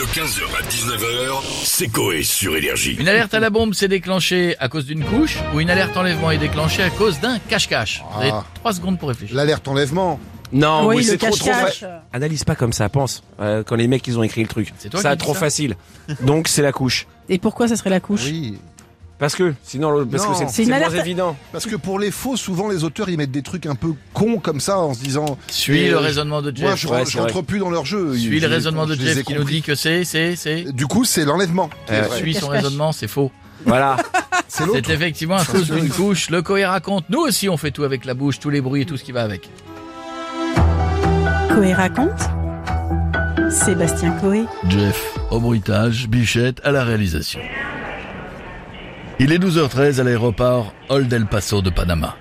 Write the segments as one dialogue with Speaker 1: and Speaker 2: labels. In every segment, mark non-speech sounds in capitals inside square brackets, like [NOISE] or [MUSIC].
Speaker 1: De 15h à 19h, c'est Coé sur Énergie.
Speaker 2: Une alerte à la bombe s'est déclenchée à cause d'une couche ou une alerte enlèvement est déclenchée à cause d'un cache-cache. Vous avez
Speaker 3: Ah.
Speaker 2: 3 secondes pour réfléchir.
Speaker 3: L'alerte enlèvement.
Speaker 4: Non,
Speaker 5: Oui,
Speaker 4: oui,
Speaker 5: le
Speaker 4: c'est trop, trop fa- Analyse pas comme ça, pense. Euh, quand les mecs ils ont écrit le truc.
Speaker 2: C'est toi
Speaker 4: ça
Speaker 2: qui dis
Speaker 4: trop
Speaker 2: ça
Speaker 4: facile. Donc c'est la couche.
Speaker 5: Et pourquoi ça serait la couche?
Speaker 3: Oui.
Speaker 4: Parce que sinon parce
Speaker 3: Non.
Speaker 4: que c'est moins
Speaker 5: alerte-
Speaker 4: évident.
Speaker 3: Parce que pour les faux, souvent les auteurs ils mettent des trucs un peu cons comme ça en se disant.
Speaker 2: Suis le
Speaker 3: euh,
Speaker 2: raisonnement de
Speaker 3: Moi
Speaker 2: Jeff.
Speaker 3: je,
Speaker 4: Ouais,
Speaker 3: je rentre
Speaker 4: vrai.
Speaker 3: plus dans leur jeu.
Speaker 2: Suis
Speaker 3: Je
Speaker 2: le raisonnement de
Speaker 3: je
Speaker 2: Jeff qui nous dit que c'est, c'est, c'est.
Speaker 3: Du coup, c'est l'enlèvement.
Speaker 4: Euh.
Speaker 2: Suis son raisonnement, c'est faux.
Speaker 4: Voilà. [LAUGHS]
Speaker 3: C'est l'autre.
Speaker 2: C'est effectivement à cause d'une couche. Le Coé raconte. Nous aussi on fait tout avec la bouche, tous les bruits et tout ce qui va avec.
Speaker 5: Coé raconte Sébastien Coé.
Speaker 2: Jeff au bruitage, Bichette à la réalisation. Il est 12h13 à l'aéroport Old El Paso de Panama.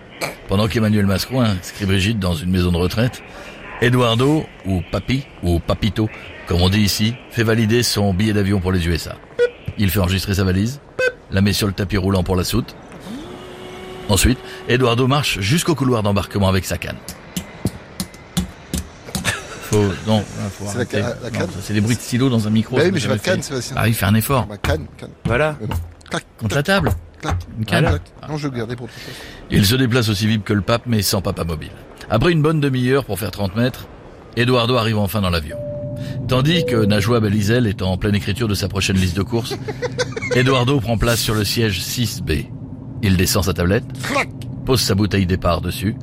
Speaker 2: Pendant qu'Emmanuel Mascouin inscrit Brigitte dans une maison de retraite, Eduardo, ou Papi, ou Papito, comme on dit ici, fait valider son billet d'avion pour les USA. Il fait enregistrer sa valise, la met sur le tapis roulant pour la soute. Ensuite, Eduardo marche jusqu'au couloir d'embarquement avec sa canne. Faut, non, faut
Speaker 3: C'est la
Speaker 2: arrêter.
Speaker 3: ca- la
Speaker 2: Non,
Speaker 3: canne
Speaker 2: ça, C'est des bruits de stylo dans un micro.
Speaker 3: Bah oui,
Speaker 2: m'a
Speaker 3: mais j'ai pas de canne,
Speaker 2: fait.
Speaker 3: Sébastien.
Speaker 2: Ah oui, fais un effort.
Speaker 3: Canne, canne.
Speaker 4: Voilà.
Speaker 3: Clac,
Speaker 2: Contre la table.
Speaker 3: clac,
Speaker 2: Une canne.
Speaker 3: clac. Non, je vais garder pour autre chose.
Speaker 2: Il se déplace aussi vite que le pape, mais sans papa mobile. Après une bonne demi-heure pour faire 30 mètres, Eduardo arrive enfin dans l'avion. Tandis que Najwa Belizel est en pleine écriture de sa prochaine liste de courses, [LAUGHS] Eduardo prend place sur le siège 6B. Il descend sa tablette,
Speaker 3: Clac.
Speaker 2: pose sa bouteille départ dessus.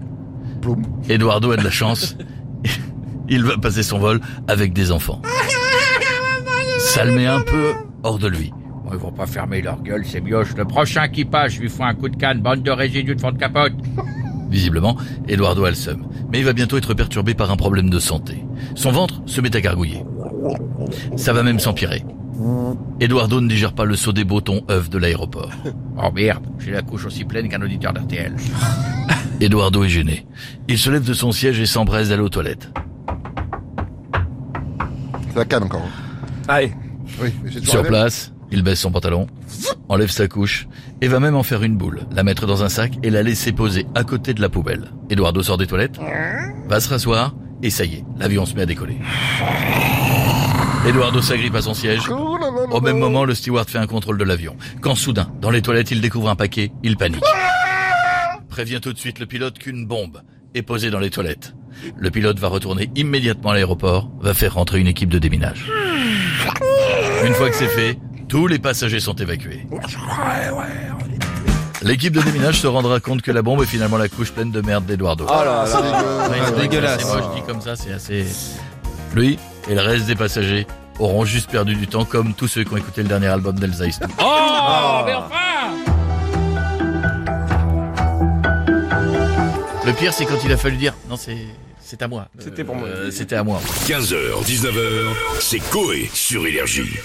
Speaker 3: Ploum.
Speaker 2: Eduardo a de la chance. [LAUGHS] Il va passer son vol avec des enfants. [LAUGHS] Ça le met un peu hors de lui.
Speaker 6: Bon, ils vont pas fermer leur gueule, c'est mioche. Le prochain qui passe, je lui fous un coup de canne, bande de résidus de fond de capote. [LAUGHS]
Speaker 2: Visiblement, Eduardo a le seum. Mais il va bientôt être perturbé par un problème de santé. Son ventre se met à gargouiller. Ça va même s'empirer. Eduardo ne digère pas le saut des botons œufs de l'aéroport. [LAUGHS]
Speaker 6: Oh merde, j'ai la couche aussi pleine qu'un auditeur d'RTL. [LAUGHS]
Speaker 2: Eduardo est gêné. Il se lève de son siège et s'empresse d'aller aux toilettes.
Speaker 3: C'est la canne encore.
Speaker 4: Allez.
Speaker 3: Oui, mais
Speaker 2: Sur place, il baisse son pantalon, enlève sa couche et va même en faire une boule, la mettre dans un sac et la laisser poser à côté de la poubelle. Eduardo sort des toilettes, va se rasseoir et ça y est, l'avion se met à décoller. Eduardo s'agrippe à son siège. Au même moment, le steward fait un contrôle de l'avion. Quand soudain, dans les toilettes, il découvre un paquet, il panique. Prévient tout de suite le pilote qu'une bombe est posée dans les toilettes. Le pilote va retourner immédiatement à l'aéroport, va faire rentrer une équipe de déminage. Une fois que c'est fait, tous les passagers sont évacués. L'équipe de déminage se rendra compte que la bombe est finalement la couche pleine de merde d'Eduardo.
Speaker 4: Oh là
Speaker 3: c'est
Speaker 4: dégueulasse.
Speaker 2: c'est moche dit comme ça, c'est assez. Lui et le reste des passagers auront juste perdu du temps comme tous ceux qui ont écouté le dernier album d'Elsa.
Speaker 6: Oh, mais enfin
Speaker 2: Le pire, c'est quand il a fallu dire non, c'est c'est à moi.
Speaker 4: C'était pour moi.
Speaker 2: Euh, C'était à moi.
Speaker 1: 15h, 19h, c'est Coé sur Énergie.